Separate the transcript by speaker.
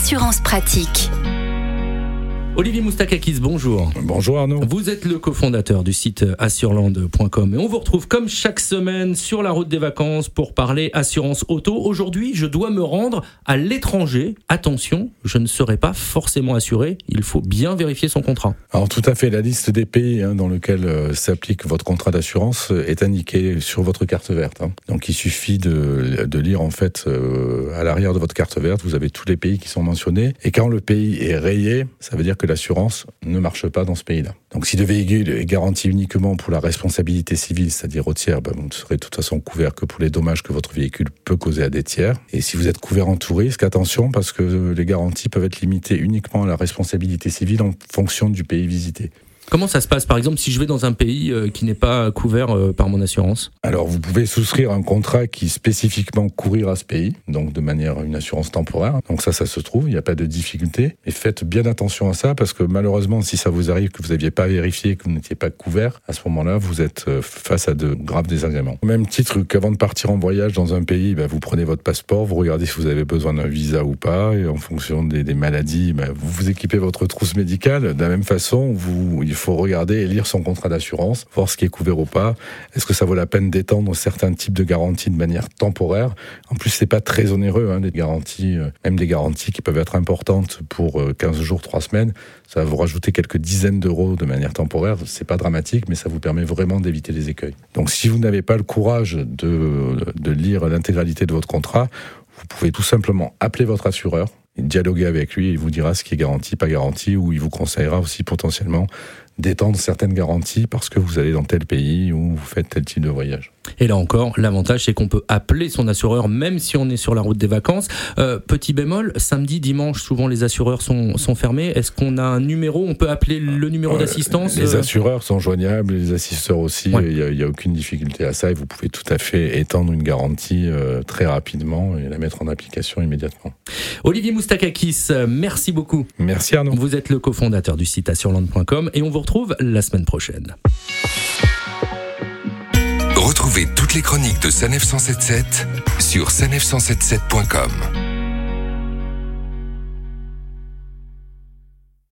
Speaker 1: Assurance pratique.
Speaker 2: Olivier Moustakakis, bonjour.
Speaker 3: Bonjour Arnaud.
Speaker 2: Vous êtes le cofondateur du site assureland.com et on vous retrouve comme chaque semaine sur la route des vacances pour parler assurance auto. Aujourd'hui, je dois me rendre à l'étranger. Attention, je ne serai pas forcément assuré. Il faut bien vérifier son contrat.
Speaker 3: Alors tout à fait, la liste des pays hein, dans lesquels euh, s'applique votre contrat d'assurance euh, est indiquée sur votre carte verte. Hein. Donc il suffit de, de lire en fait euh, à l'arrière de votre carte verte, vous avez tous les pays qui sont mentionnés. Et quand le pays est rayé, ça veut dire que l'assurance ne marche pas dans ce pays-là. Donc si le véhicule est garanti uniquement pour la responsabilité civile, c'est-à-dire au tiers, ben, vous ne serez de toute façon couvert que pour les dommages que votre véhicule peut causer à des tiers. Et si vous êtes couvert en tout risque, attention parce que les garanties peuvent être limitées uniquement à la responsabilité civile en fonction du pays visité.
Speaker 2: Comment ça se passe, par exemple, si je vais dans un pays euh, qui n'est pas couvert euh, par mon assurance?
Speaker 3: Alors, vous pouvez souscrire un contrat qui spécifiquement courir à ce pays, donc de manière une assurance temporaire. Donc ça, ça se trouve, il n'y a pas de difficulté. Et faites bien attention à ça, parce que malheureusement, si ça vous arrive que vous n'aviez pas vérifié, que vous n'étiez pas couvert, à ce moment-là, vous êtes euh, face à de graves désagréments. Au même titre qu'avant de partir en voyage dans un pays, bah, vous prenez votre passeport, vous regardez si vous avez besoin d'un visa ou pas, et en fonction des, maladies, bah, vous vous équipez votre trousse médicale. De la même façon, vous, il faut regarder et lire son contrat d'assurance, voir ce qui est couvert ou pas. Est-ce que ça vaut la peine d'étendre certains types de garanties de manière temporaire? En plus, c'est pas très onéreux, hein, des garanties, euh, même des garanties qui peuvent être importantes pour 15 euh, jours, 3 semaines. Ça va vous rajouter quelques dizaines d'euros de manière temporaire. C'est pas dramatique, mais ça vous permet vraiment d'éviter les écueils. Donc, si vous n'avez pas le courage de, de lire l'intégralité de votre contrat, vous pouvez tout simplement appeler votre assureur dialoguer avec lui, il vous dira ce qui est garanti, pas garanti, ou il vous conseillera aussi potentiellement d'étendre certaines garanties parce que vous allez dans tel pays ou vous faites tel type de voyage.
Speaker 2: Et là encore, l'avantage c'est qu'on peut appeler son assureur même si on est sur la route des vacances. Euh, petit bémol, samedi, dimanche, souvent les assureurs sont, sont fermés. Est-ce qu'on a un numéro? On peut appeler le numéro euh, d'assistance
Speaker 3: Les euh? assureurs sont joignables, les assisteurs aussi. Il n'y a, a, aucune difficulté à ça et vous pouvez tout à fait étendre une garantie euh, très rapidement et la mettre en application immédiatement.
Speaker 2: Olivier Moustakakis, merci beaucoup.
Speaker 3: Merci Arnaud.
Speaker 2: Vous êtes le cofondateur du site assureland.com et on vous retrouve la semaine prochaine.
Speaker 4: Retrouvez toutes les chroniques de Sanef 177 sur sanef177.com.